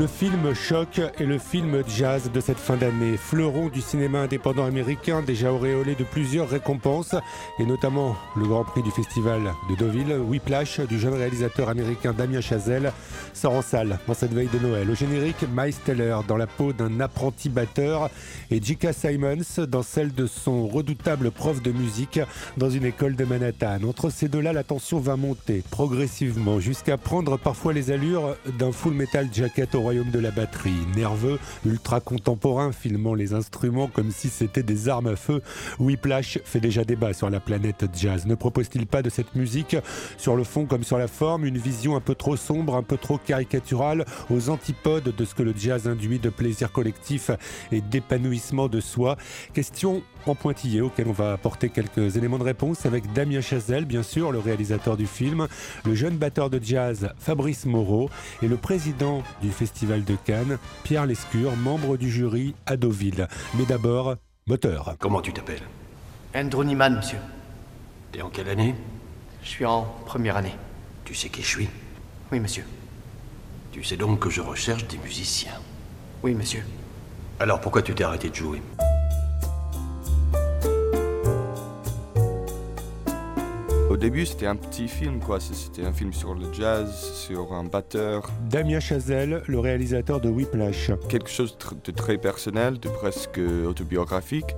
Le film choc et le film jazz de cette fin d'année. Fleuron du cinéma indépendant américain, déjà auréolé de plusieurs récompenses, et notamment le Grand Prix du Festival de Deauville, Whiplash du jeune réalisateur américain Damien Chazelle, sort en salle en cette veille de Noël. Au générique, Miles Teller dans la peau d'un apprenti batteur et J.K. Simons dans celle de son redoutable prof de musique dans une école de Manhattan. Entre ces deux-là, la tension va monter progressivement jusqu'à prendre parfois les allures d'un full metal jacket royaume de la batterie. Nerveux, ultra contemporain, filmant les instruments comme si c'était des armes à feu, Whiplash fait déjà débat sur la planète jazz. Ne propose-t-il pas de cette musique, sur le fond comme sur la forme, une vision un peu trop sombre, un peu trop caricaturale, aux antipodes de ce que le jazz induit de plaisir collectif et d'épanouissement de soi? Question en pointillé auquel on va apporter quelques éléments de réponse avec Damien Chazelle, bien sûr, le réalisateur du film, le jeune batteur de jazz Fabrice Moreau et le président du Festival de Cannes, Pierre Lescure, membre du jury à Deauville. Mais d'abord, moteur. Comment tu t'appelles? Andrew Niman, monsieur. T'es en quelle année? Je suis en première année. Tu sais qui je suis? Oui, monsieur. Tu sais donc que je recherche des musiciens? Oui, monsieur. Alors pourquoi tu t'es arrêté de jouer? Au début, c'était un petit film, quoi. C'était un film sur le jazz, sur un batteur. Damien Chazelle, le réalisateur de Whiplash. Quelque chose de très personnel, de presque autobiographique.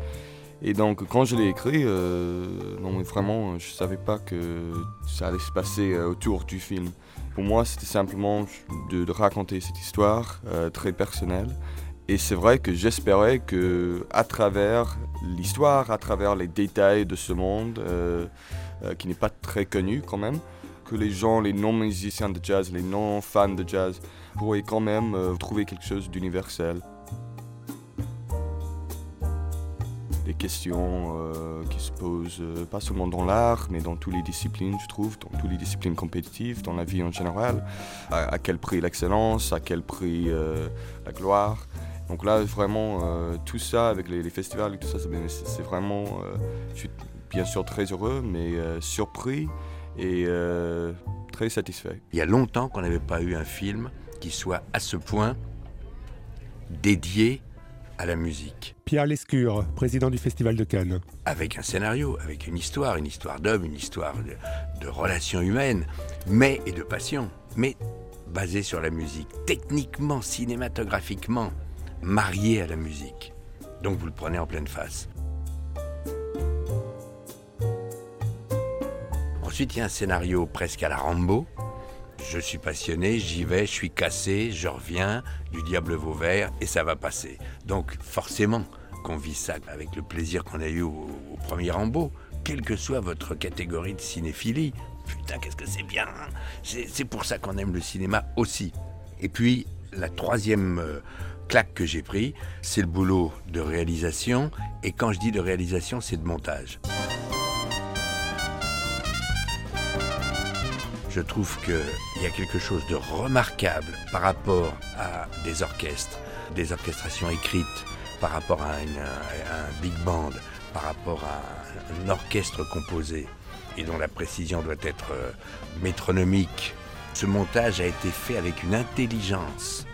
Et donc, quand je l'ai écrit, euh, non, vraiment, je savais pas que ça allait se passer euh, autour du film. Pour moi, c'était simplement de, raconter cette histoire euh, très personnelle. Et c'est vrai que j'espérais que, à travers l'histoire, à travers les détails de ce monde, euh, qui n'est pas très connu quand même, que les gens, les non-musiciens de jazz, les non-fans de jazz, pourraient quand même euh, trouver quelque chose d'universel. Des questions euh, qui se posent pas seulement dans l'art, mais dans toutes les disciplines, je trouve, dans toutes les disciplines compétitives, dans la vie en général. À, quel prix l'excellence, à quel prix la gloire. Donc là, vraiment, tout ça avec les, festivals tout ça, c'est vraiment bien sûr très heureux, mais euh, surpris et euh, très satisfait. Il y a longtemps qu'on n'avait pas eu un film qui soit à ce point dédié à la musique. Pierre Lescure, président du Festival de Cannes. Avec un scénario, avec une histoire, une histoire d'homme, une histoire de, de relations humaines, mais et de passion, mais basée sur la musique, techniquement, cinématographiquement, marié à la musique. Donc vous le prenez en pleine face. Ensuite, il y a un scénario presque à la Rambo. Je suis passionné, j'y vais, je suis cassé, je reviens, du diable Vauvert, et ça va passer. Donc, forcément, qu'on vit ça avec le plaisir qu'on a eu au, premier Rambo, quelle que soit votre catégorie de cinéphilie. Putain, qu'est-ce que c'est bien hein. C'est pour ça qu'on aime le cinéma aussi. Et puis, la troisième euh, claque que j'ai pris, c'est le boulot de réalisation. Et quand je dis de réalisation, c'est de montage. Je trouve qu'il y a quelque chose de remarquable par rapport à des orchestres, des orchestrations écrites, par rapport à, un big band, par rapport à un orchestre composé et dont la précision doit être euh, métronomique. Ce montage a été fait avec une intelligence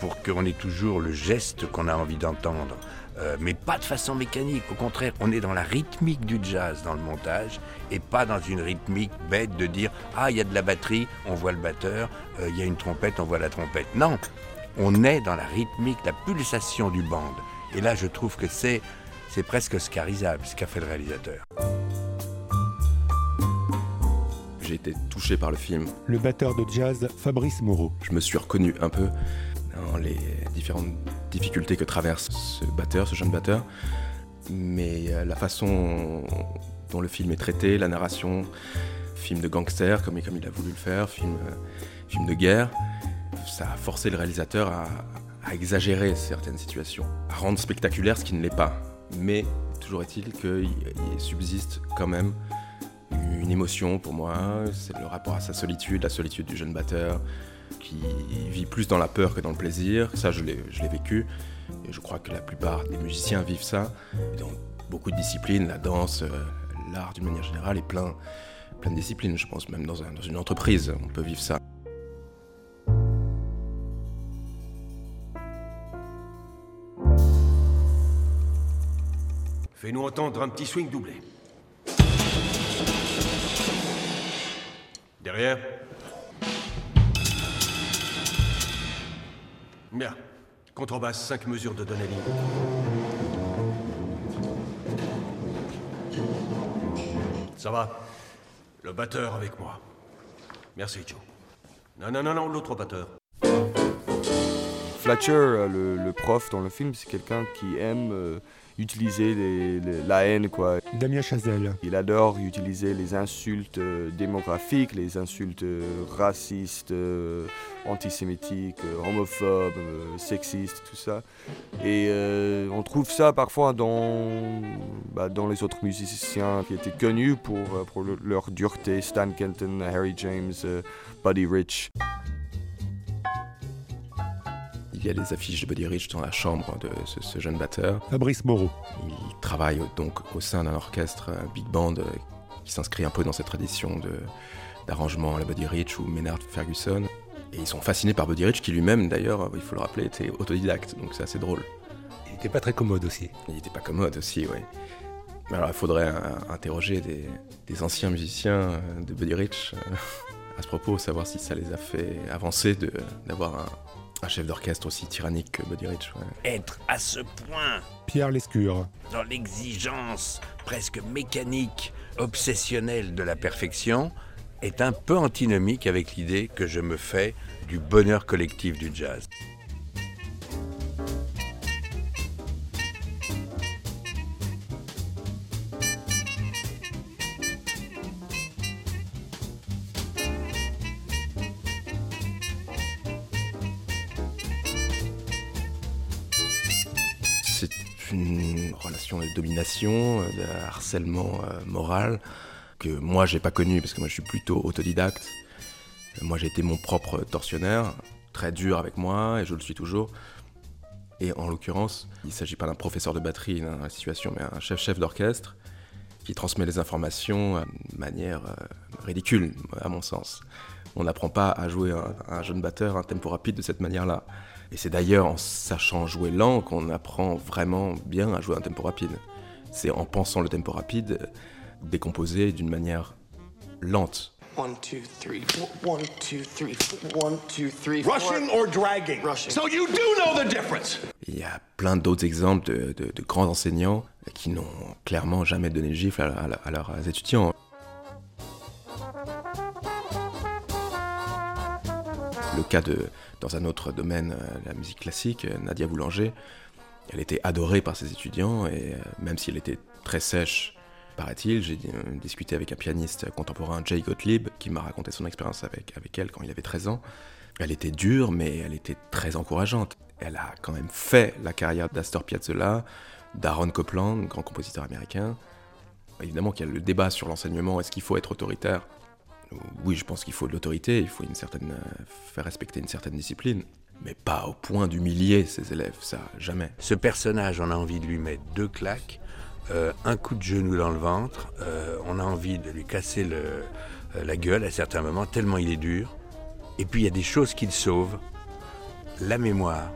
pour qu'on ait toujours le geste qu'on a envie d'entendre, euh, mais pas de façon mécanique. Au contraire, on est dans la rythmique du jazz dans le montage et pas dans une rythmique bête de dire ah il y a de la batterie, on voit le batteur, euh, il y a une trompette, on voit la trompette. Non, on est dans la rythmique, la pulsation du band. Et là, je trouve que c'est c'est presque scarisable ce qu'a fait le réalisateur. J'ai été touché par le film. Le batteur de jazz Fabrice Moreau. Je me suis reconnu un peu les différentes difficultés que traverse ce batteur, ce jeune batteur. Mais euh, la façon dont le film est traité, la narration, film de gangster comme, il a voulu le faire, film, euh, film de guerre, ça a forcé le réalisateur à, exagérer certaines situations, à rendre spectaculaire ce qui ne l'est pas. Mais toujours est-il qu'il subsiste quand même une émotion pour moi, c'est le rapport à sa solitude, la solitude du jeune batteur, qui vit plus dans la peur que dans le plaisir. Ça, je l'ai vécu. Et je crois que la plupart des musiciens vivent ça. Dans beaucoup de disciplines, la danse, euh, l'art d'une manière générale, et plein, plein de disciplines, je pense, même dans, un, dans une entreprise, on peut vivre ça. Fais-nous entendre un petit swing doublé. Derrière Bien. Contrebasse, 5 mesures de Donnelly. Ça va Le batteur avec moi. Merci, Joe. Non, non, non, non, l'autre batteur. Fletcher, euh, le, prof dans le film, c'est quelqu'un qui aime euh, utiliser les- les- la haine, quoi. Damien Chazelle. Il adore utiliser les insultes euh, démographiques, les insultes euh, racistes, euh, antisémitiques, homophobes, sexistes, tout ça. Et on trouve ça parfois dans, bah, dans les autres musiciens qui étaient connus pour, pour le- leur dureté, Stan Kenton, Harry James, Buddy Rich. Il y a des affiches de Buddy Rich dans la chambre de ce, ce jeune batteur. Fabrice Moreau. Il travaille donc au sein d'un orchestre un big band euh, qui s'inscrit un peu dans cette tradition d'arrangement à la Buddy Rich ou Maynard Ferguson. Et ils sont fascinés par Buddy Rich, qui lui-même, d'ailleurs, il faut le rappeler, était autodidacte, donc c'est assez drôle. Il n'était pas très commode aussi. Il n'était pas commode aussi, oui. Mais Alors il faudrait interroger des, des anciens musiciens euh, de Buddy Rich euh, à ce propos, savoir si ça les a fait avancer de- d'avoir un, un chef d'orchestre aussi tyrannique que Buddy Rich. ouais. Être à ce point Pierre Lescure. dans l'exigence presque mécanique, obsessionnelle de la perfection est un peu antinomique avec l'idée que je me fais du bonheur collectif du jazz. Euh, de harcèlement euh, moral que moi j'ai pas connu parce que moi je suis plutôt autodidacte. Moi j'ai été mon propre tortionnaire, très dur avec moi et je le suis toujours. Et en l'occurrence, il ne s'agit pas d'un professeur de batterie dans la situation, mais un chef-chef d'orchestre qui transmet les informations euh, de manière ridicule, à mon sens. On n'apprend pas à jouer un, un jeune batteur un tempo rapide de cette manière-là. Et c'est d'ailleurs en sachant jouer lent qu'on apprend vraiment bien à jouer un tempo rapide. C'est en pensant le tempo rapide décomposé d'une manière lente. One, two, three, four. One, two, three, four. One, two, three, four. Rushing or dragging? Rushing. So you do know the difference. Il y a plein d'autres exemples de, de- de grands enseignants qui n'ont clairement jamais donné le gifle à, à- à leurs étudiants. Le cas de, dans un autre domaine, euh, la musique classique, euh, Nadia Boulanger, elle était adorée par ses étudiants et euh, même si elle était très sèche, paraît-il, j'ai euh, discuté avec un pianiste contemporain, Jay Gottlieb, qui m'a raconté son expérience avec, avec elle quand il avait 13 ans. Elle était dure, mais elle était très encourageante. Elle a quand même fait la carrière d'Astor Piazzolla, d'Aaron Copland, grand compositeur américain. Évidemment qu'il y a le débat sur l'enseignement, est-ce qu'il faut être autoritaire? Oui, je pense qu'il faut de l'autorité, il faut euh, faire respecter une certaine discipline, mais pas au point d'humilier ses élèves, ça, jamais. Ce personnage, on a envie de lui mettre deux claques, euh, un coup de genou dans le ventre, euh, on a envie de lui casser euh, la gueule à certains moments, tellement il est dur. Et puis il y a des choses qu'il sauve, la mémoire.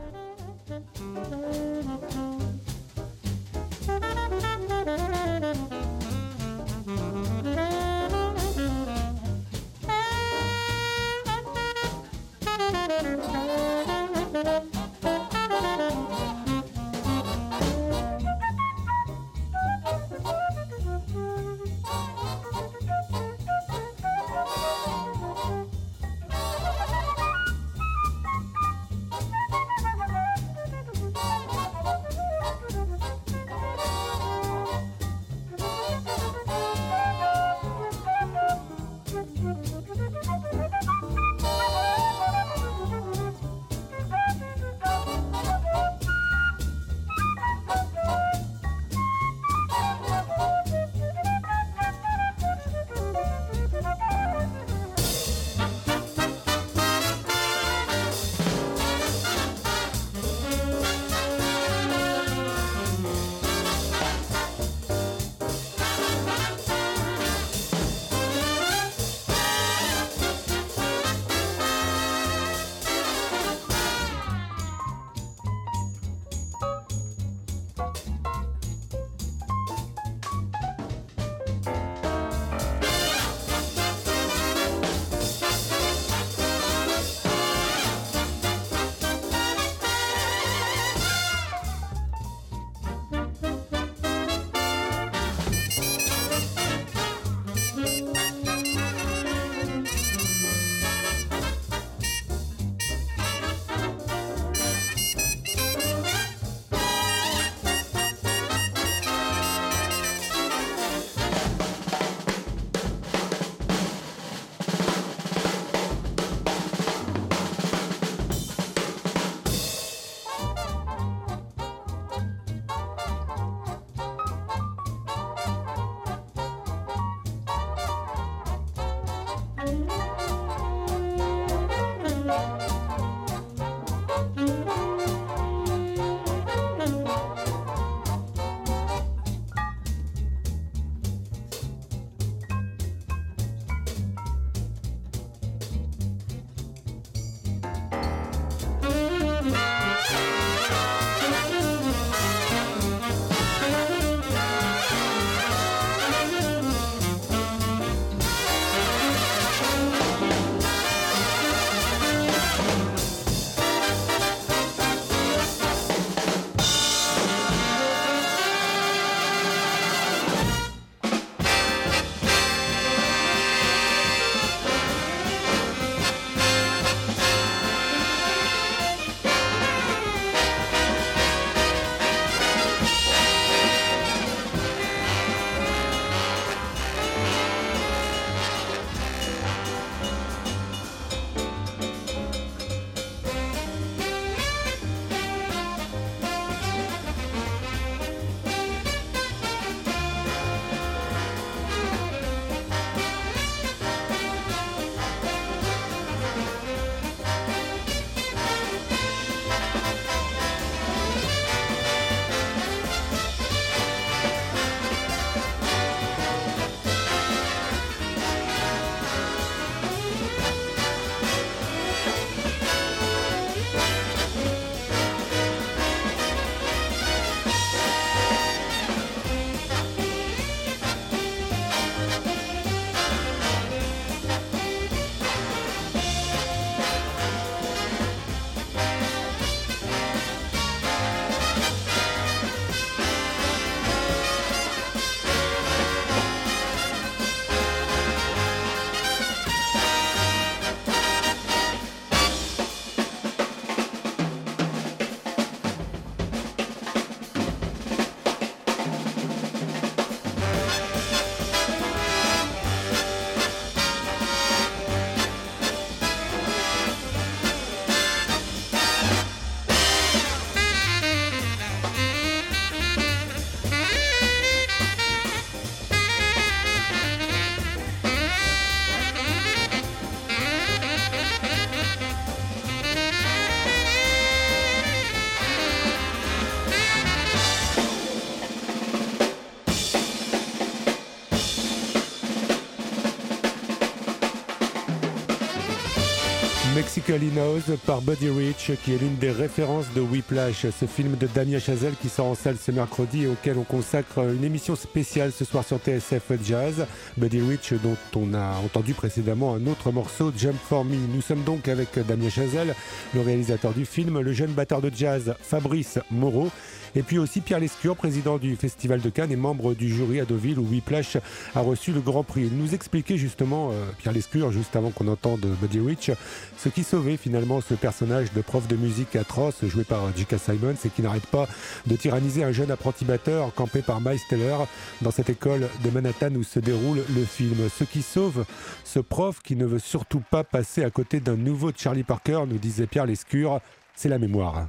Par Buddy Rich, qui est l'une des références de Whiplash, ce film de Damien Chazelle qui sort en salle ce mercredi et auquel on consacre une émission spéciale ce soir sur TSF Jazz. Buddy Rich, dont on a entendu précédemment un autre morceau, Jump for Me. Nous sommes donc avec Damien Chazelle, le réalisateur du film, le jeune batteur de jazz Fabrice Moreau et puis aussi Pierre Lescure, président du Festival de Cannes et membre du jury à Deauville où Whiplash a reçu le Grand Prix. Il nous expliquait justement, euh, Pierre Lescure, juste avant qu'on entende Buddy Rich, ce qui finalement ce personnage de prof de musique atroce joué par J.K. Simons et qui n'arrête pas de tyranniser un jeune apprenti batteur campé par Miles Teller dans cette école de Manhattan où se déroule le film. Ce qui sauve ce prof qui ne veut surtout pas passer à côté d'un nouveau Charlie Parker, nous disait Pierre Lescure, c'est la mémoire.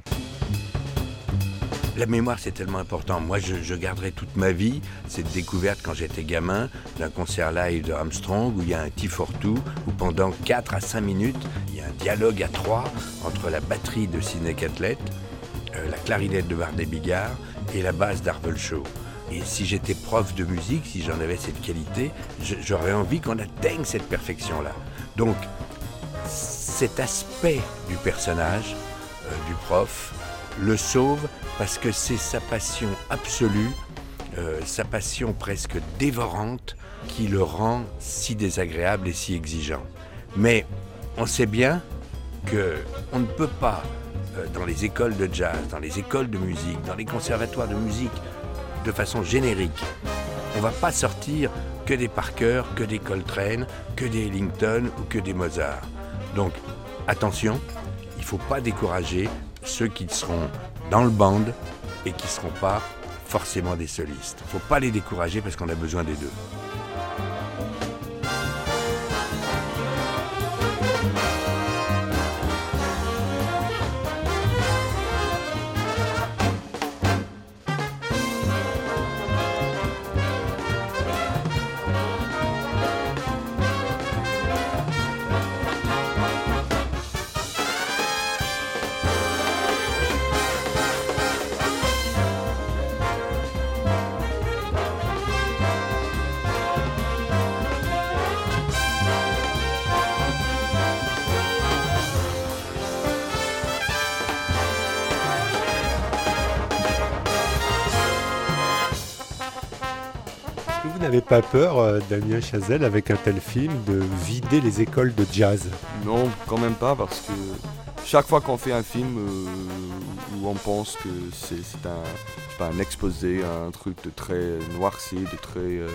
La mémoire, c'est tellement important. Moi, je, garderai toute ma vie cette découverte quand j'étais gamin d'un concert live de Armstrong où il y a un T42 où pendant 4 à 5 minutes, il y a un dialogue à trois entre la batterie de Sidney Catlett, euh, la clarinette de Bardet Bigard et la basse d'Arvel Shaw. Et si j'étais prof de musique, si j'en avais cette qualité, j'aurais envie qu'on atteigne cette perfection-là. Donc, cet aspect du personnage, euh, du prof, le sauve parce que c'est sa passion absolue, euh, sa passion presque dévorante qui le rend si désagréable et si exigeant. Mais on sait bien que on ne peut pas euh, dans les écoles de jazz, dans les écoles de musique, dans les conservatoires de musique de façon générique. On va pas sortir que des Parker, que des Coltrane, que des Ellington ou que des Mozart. Donc attention, il faut pas décourager ceux qui seront dans le band et qui ne seront pas forcément des solistes. Il ne faut pas les décourager parce qu'on a besoin des deux. N'avez pas peur, euh, Damien Chazelle, avec un tel film, de vider les écoles de jazz? Non, quand même pas, parce que chaque fois qu'on fait un film euh, où on pense que c'est un, un exposé, un truc de très noirci, de très euh,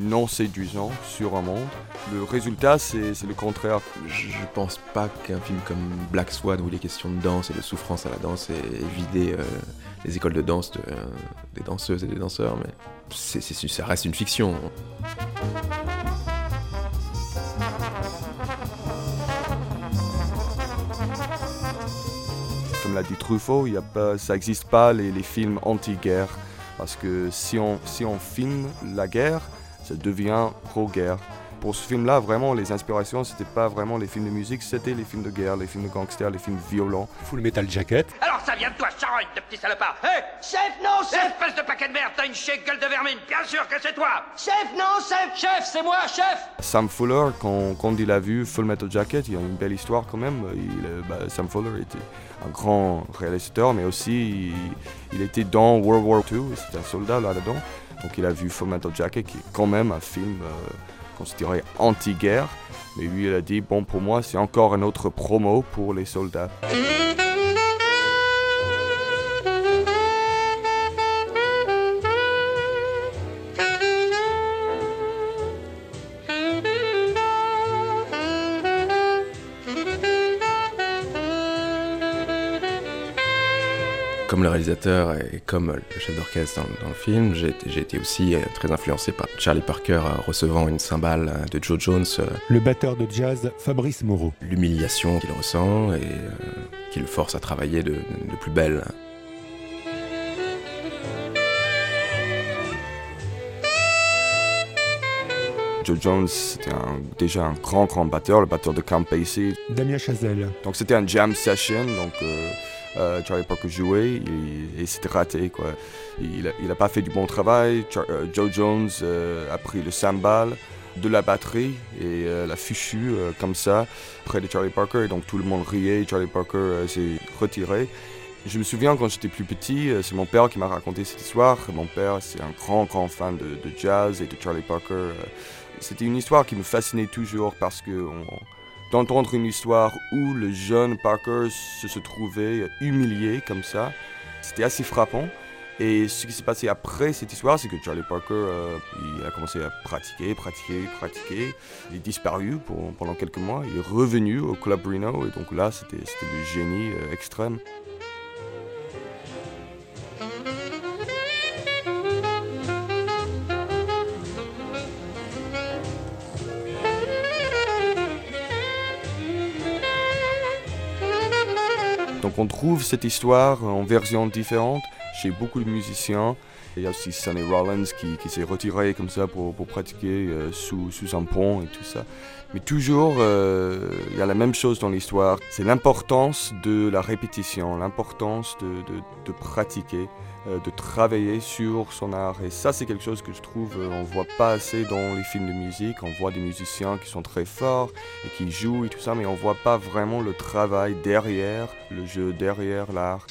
non séduisant sur un monde, le résultat c'est le contraire. Je, pense pas qu'un film comme Black Swan où il est question de danse et de souffrance à la danse ait vidé les écoles de danse des danseuses et des danseurs, mais ça reste une fiction. Comme l'a dit Truffaut, y a pas, ça n'existe pas les, les films anti-guerre. Parce que si on, si on filme la guerre, ça devient pro-guerre pour ce film-là, vraiment, les inspirations, c'était pas vraiment les films de musique, c'était les films de guerre, les films de gangsters, les films violents. Full Metal Jacket. Alors ça vient de toi, charogne de petit salopard Hé Chef, non, chef Espèce de paquet de merde, t'as une chier gueule de vermine, bien sûr que c'est toi Chef, non, chef Chef, c'est moi, chef Sam Fuller, quand, quand, il a vu Full Metal Jacket, il y a une belle histoire quand même. Il, bah, Sam Fuller était un grand réalisateur, mais aussi il, était dans World War II, c'était un soldat là-dedans. Donc il a vu Full Metal Jacket, qui est quand même un film... Euh, considéré anti-guerre. Mais lui, il a dit, bon, pour moi, c'est encore un autre promo pour les soldats. comme le réalisateur et comme le chef d'orchestre dans, le film, j'ai été aussi euh, très influencé par Charlie Parker euh, recevant une cymbale euh, de Joe Jones. Le batteur de jazz Fabrice Moreau. L'humiliation qu'il ressent et euh, qui le force à travailler de, plus belle. Joe Jones, c'était déjà un grand, grand batteur, le batteur de Count Basie. Damien Chazelle. Donc c'était un jam session, donc Charlie Parker jouait et, c'était raté. Quoi. Il n'a pas fait du bon travail. Joe Jones a pris le cymbal de la batterie et l'a fichu comme ça près de Charlie Parker. Et donc tout le monde riait, Charlie Parker s'est retiré. Je me souviens quand j'étais plus petit, euh, c'est mon père qui m'a raconté cette histoire. Mon père, c'est un grand, grand fan de, jazz et de Charlie Parker. Euh. C'était une histoire qui me fascinait toujours parce que d'entendre une histoire où le jeune Parker se, trouvait humilié comme ça, c'était assez frappant. Et ce qui s'est passé après cette histoire, c'est que Charlie Parker, euh, il a commencé à pratiquer, pratiquer, pratiquer. Il est disparu pendant quelques mois. Il est revenu au Club Reno et donc là, c'était le génie extrême. On trouve cette histoire en versions différentes chez beaucoup de musiciens. Il y a aussi Sonny Rollins qui, s'est retiré comme ça pour, pratiquer euh, sous, un pont et tout ça. Mais toujours, euh, il y a la même chose dans l'histoire. C'est l'importance de la répétition, l'importance de, pratiquer. Euh, de travailler sur son art. Et ça, c'est quelque chose que je trouve on voit pas assez dans les films de musique. On voit des musiciens qui sont très forts et qui jouent et tout ça, mais on voit pas vraiment le travail derrière le jeu, derrière l'art.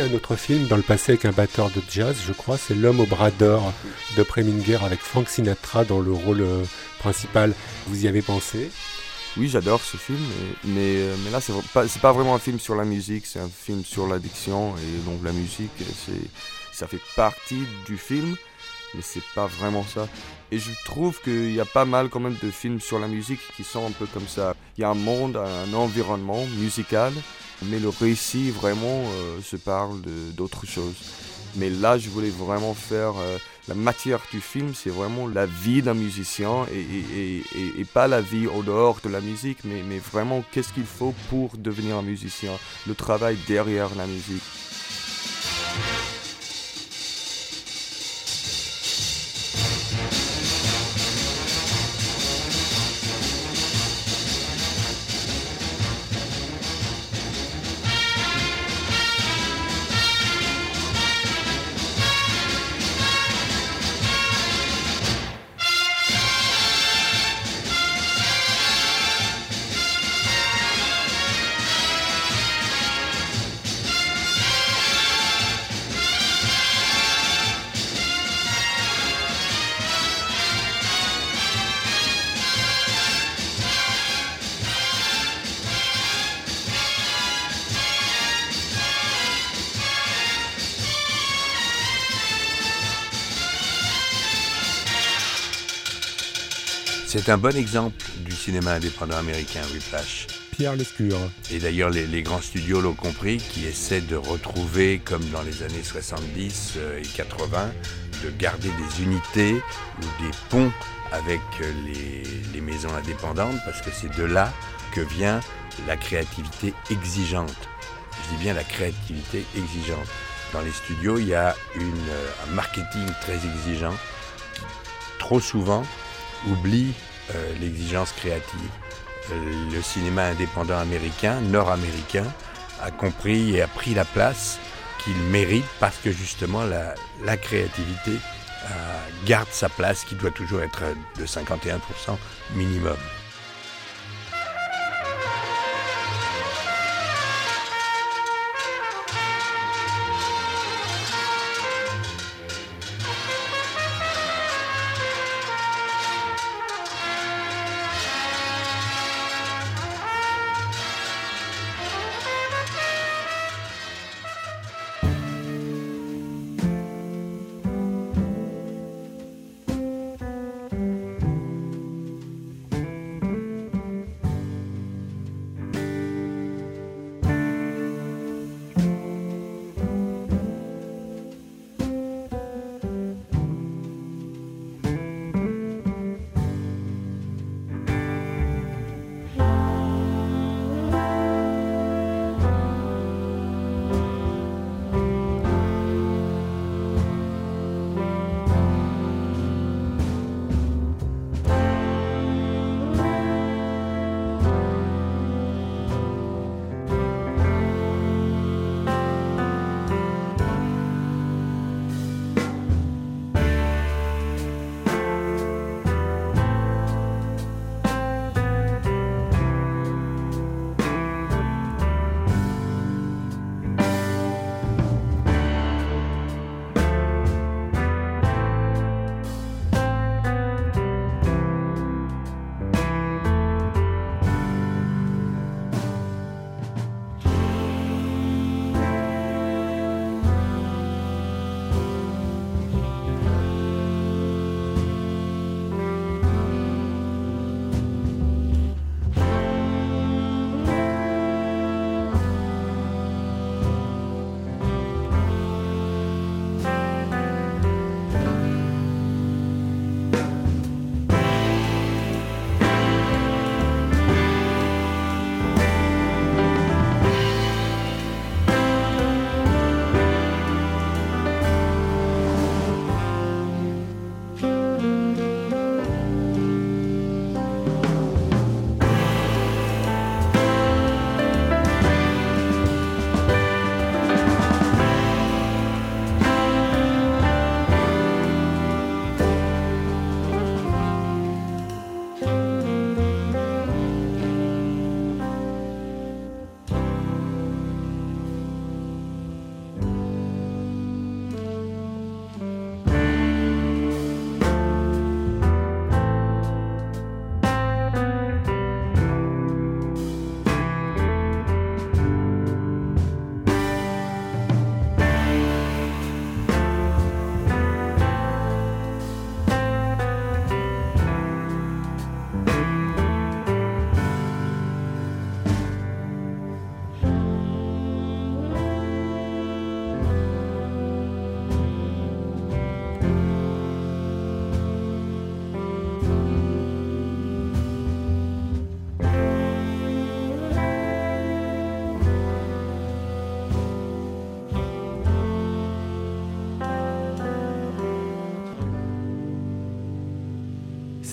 Un autre film dans le passé avec un batteur de jazz, je crois, c'est L'homme au bras d'or de Preminger avec Frank Sinatra dans le rôle euh, principal. Vous y avez pensé? Oui, j'adore ce film, mais, euh, mais, là, c'est pas, pas vraiment un film sur la musique, c'est un film sur l'addiction. Et donc, la musique, ça fait partie du film, mais c'est pas vraiment ça. Et je trouve qu'il y a pas mal quand même de films sur la musique qui sont un peu comme ça. Il y a un monde, un environnement musical, mais le récit vraiment euh, se parle d'autre chose. Mais là, je voulais vraiment faire euh, la matière du film, c'est vraiment la vie d'un musicien et, pas la vie au dehors de la musique, mais vraiment qu'est-ce qu'il faut pour devenir un musicien, le travail derrière la musique. C'est un bon exemple du cinéma indépendant américain, Whiplash. Pierre Lescure. Et d'ailleurs, les, grands studios l'ont compris, qui essaient de retrouver, comme dans les années 70 euh, et 80, de garder des unités ou des ponts avec euh, les, les maisons indépendantes, parce que c'est de là que vient la créativité exigeante. Je dis bien la créativité exigeante. Dans les studios, il y a une, euh, un marketing très exigeant trop souvent, oublie euh, l'exigence créative. Euh, le cinéma indépendant américain, nord-américain, a compris et a pris la place qu'il mérite parce que justement la, créativité euh, garde sa place qui doit toujours être de 51% minimum.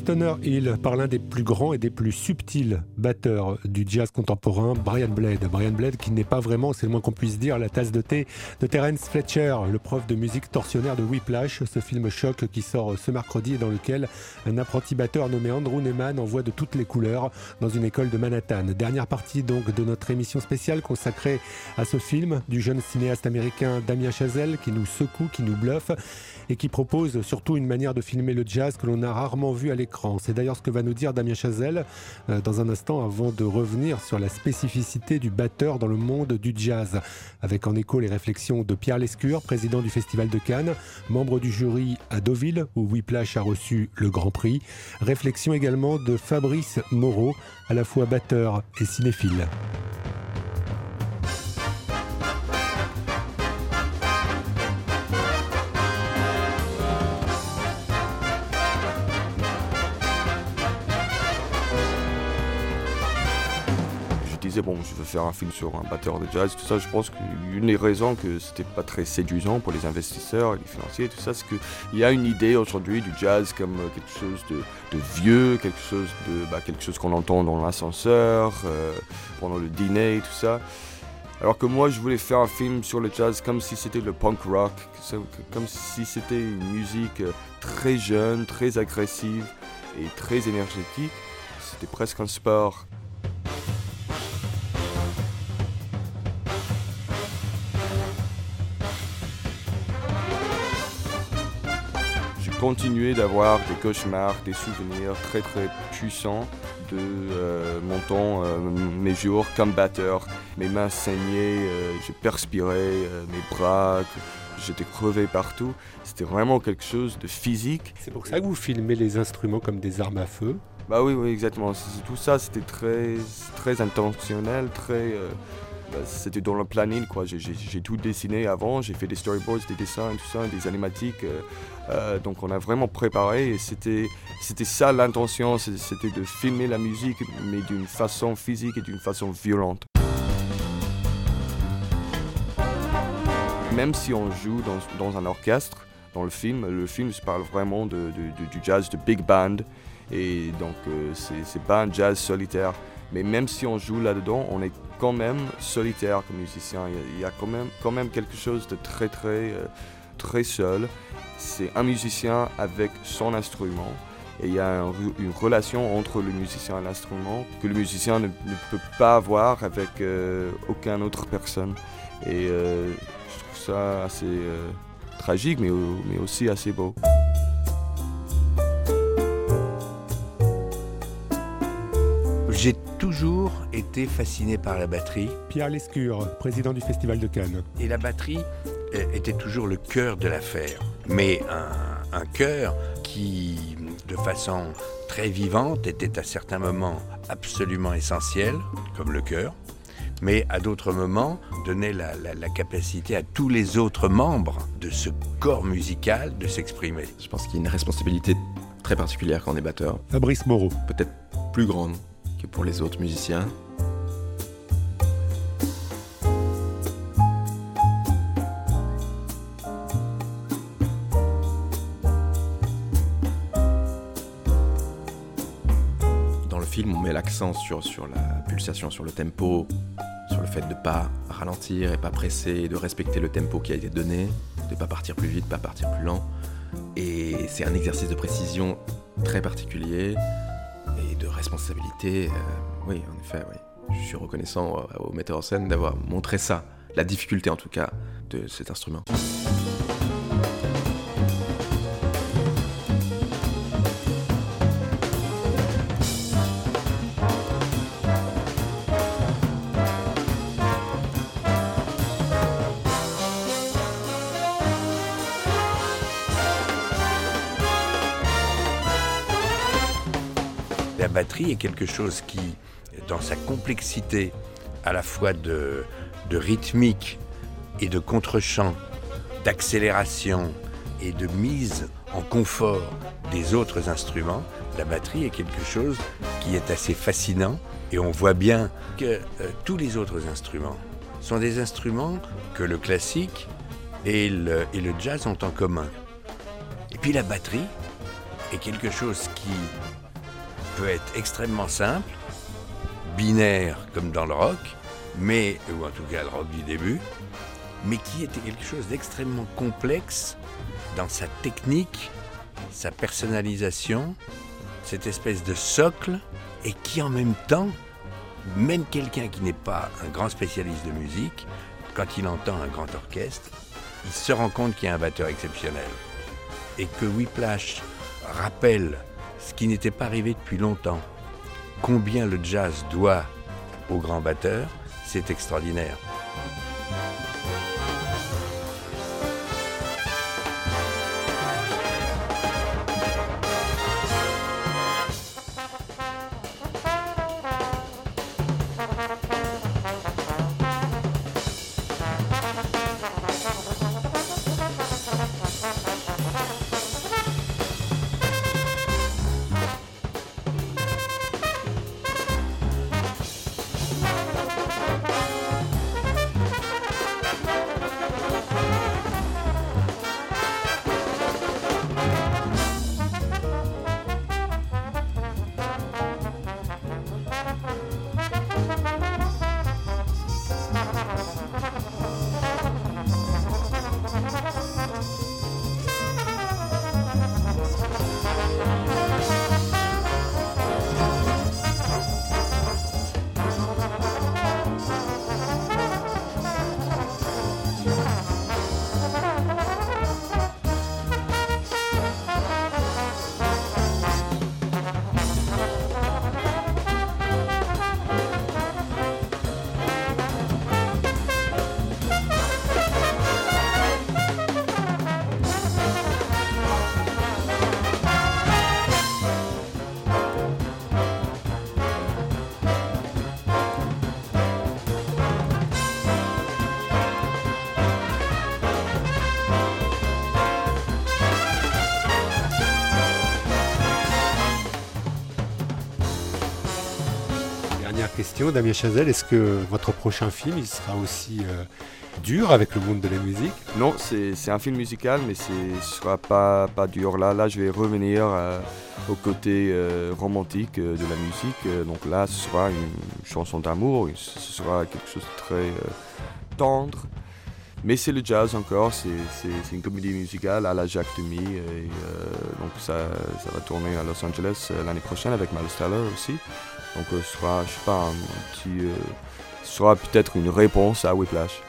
Stoner Hill par l'un des plus grands et des plus subtils batteurs du jazz contemporain, Brian Blade. Brian Blade qui n'est pas vraiment, c'est le moins qu'on puisse dire, la tasse de thé de Terence Fletcher, le prof de musique torsionnaire de Whiplash, ce film choc qui sort ce mercredi et dans lequel un apprenti batteur nommé Andrew Neyman envoie de toutes les couleurs dans une école de Manhattan. Dernière partie donc de notre émission spéciale consacrée à ce film du jeune cinéaste américain Damien Chazelle qui nous secoue, qui nous bluffe et qui propose surtout une manière de filmer le jazz que l'on a rarement vu à C'est d'ailleurs ce que va nous dire Damien Chazelle euh, dans un instant avant de revenir sur la spécificité du batteur dans le monde du jazz, avec en écho les réflexions de Pierre Lescure, président du Festival de Cannes, membre du jury à Deauville où Whiplash a reçu le Grand Prix. Réflexion également de Fabrice Moreau, à la fois batteur et cinéphile. Disais bon je veux faire un film sur un batteur de jazz tout ça je pense qu'une des raisons que c'était pas très séduisant pour les investisseurs les financiers tout ça c'est qu'il y a une idée aujourd'hui du jazz comme quelque chose de, vieux quelque chose de bah, quelque chose qu'on entend dans l'ascenseur euh, pendant le dîner tout ça. Alors que moi je voulais faire un film sur le jazz comme si c'était le punk rock comme si c'était une musique très jeune très agressive et très énergétique. C'était presque un sport continuer d'avoir des cauchemars, des souvenirs très très puissants de euh, mon temps, euh, mes jours comme batteur. Mes mains saignaient, euh, j'ai perspiré, euh, mes bras, j'étais crevé partout. C'était vraiment quelque chose de physique. C'est pour ça que vous filmez les instruments comme des armes à feu? Bah oui, oui exactement. Tout ça, c'était très, très intentionnel, très... Bah, c'était dans le planning quoi j'ai tout dessiné avant j'ai fait des storyboards des dessins tout ça des animatiques euh, donc on a vraiment préparé et c'était ça l'intention c'était de filmer la musique mais d'une façon physique et d'une façon violente. Même si on joue dans, un orchestre dans le film le film se parle vraiment du jazz de big band. Et donc euh, c'est pas un jazz solitaire. Mais même si on joue là dedans on est quand même solitaire comme musicien. Il y a, quand même quand même quelque chose de très très euh, très seul. C'est un musicien avec son instrument. Et il y a un, une relation entre le musicien et l'instrument que le musicien ne, peut pas avoir avec euh, aucun autre personne. Et euh, je trouve ça assez euh, tragique mais, mais aussi assez beau. J'ai toujours été fasciné par la batterie. Pierre Lescure, président du Festival de Cannes. Et la batterie euh, était toujours le cœur de l'affaire. Mais un, un cœur qui, de façon très vivante, était à certains moments absolument essentiel, comme le cœur, mais à d'autres moments donnait la, la, la capacité à tous les autres membres de ce corps musical de s'exprimer. Je pense qu'il y a une responsabilité très particulière quand on est batteur. Fabrice Moreau. Peut-être plus grande que pour les autres musiciens. Dans le film, on met l'accent sur, sur la pulsation, sur le tempo, sur le fait de ne pas ralentir et pas presser, de respecter le tempo qui a été donné, de ne pas partir plus vite, pas partir plus lent. Et c'est un exercice de précision très particulier responsabilité. Euh, oui, en effet, oui. je suis reconnaissant euh, au metteur en scène d'avoir montré ça, la difficulté en tout cas de cet instrument. Est quelque chose qui, dans sa complexité, à la fois de, de rythmique et de contre-champ, d'accélération et de mise en confort des autres instruments, la batterie est quelque chose qui est assez fascinant et on voit bien que euh, tous les autres instruments sont des instruments que le classique et le, et le jazz ont en commun. Et puis la batterie est quelque chose qui peut être extrêmement simple, binaire comme dans le rock, mais, ou en tout cas le rock du début, mais qui était quelque chose d'extrêmement complexe dans sa technique, sa personnalisation, cette espèce de socle, et qui en même temps, même quelqu'un qui n'est pas un grand spécialiste de musique, quand il entend un grand orchestre, il se rend compte qu'il y a un batteur exceptionnel. Et que Whiplash rappelle ce qui n'était pas arrivé depuis longtemps, combien le jazz doit au grand batteur, c'est extraordinaire. Damien Chazelle, est-ce que votre prochain film il sera aussi euh, dur avec le monde de la musique? Non, c'est un film musical, mais ce ne sera pas, pas dur. Là, là, je vais revenir euh, au côté euh, romantique de la musique. Donc là, ce sera une chanson d'amour, ce sera quelque chose de très tendre. Mais c'est le jazz encore, c'est une comédie musicale à la Jacques Demy. Et, donc ça, ça, va tourner à Los Angeles l'année prochaine avec Miles Teller aussi. Donc euh, ce sera, je sais pas, un petit, euh, ce sera peut-être une réponse à Whiplash.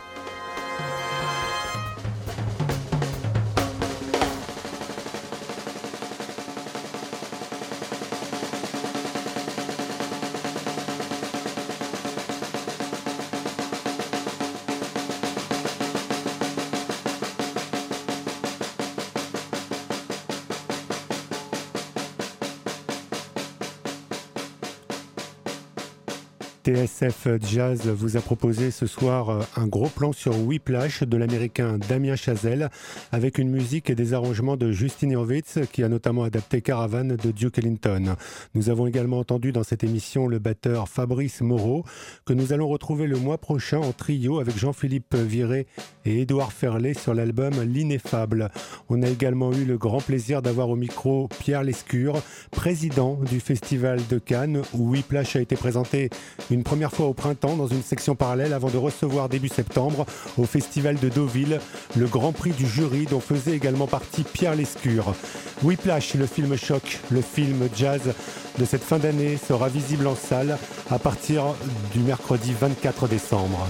TSF Jazz vous a proposé ce soir euh, un gros plan sur Whiplash de l'américain Damien Chazelle avec une musique et des arrangements de Justin Hurwitz qui a notamment adapté Caravan de Duke Ellington. Nous avons également entendu dans cette émission le batteur Fabrice Moreau que nous allons retrouver le mois prochain en trio avec Jean-Philippe Viré et Édouard Ferlet sur l'album L'ineffable. On a également eu le grand plaisir d'avoir au micro Pierre Lescure, président du festival de Cannes où Whiplash a été présenté une fois au printemps dans une section parallèle avant de recevoir début septembre au Festival de Deauville le Grand Prix du jury dont faisait également partie Pierre Lescure. Whiplash, le film choc, le film jazz de cette fin d'année sera visible en salle à partir du mercredi 24 décembre.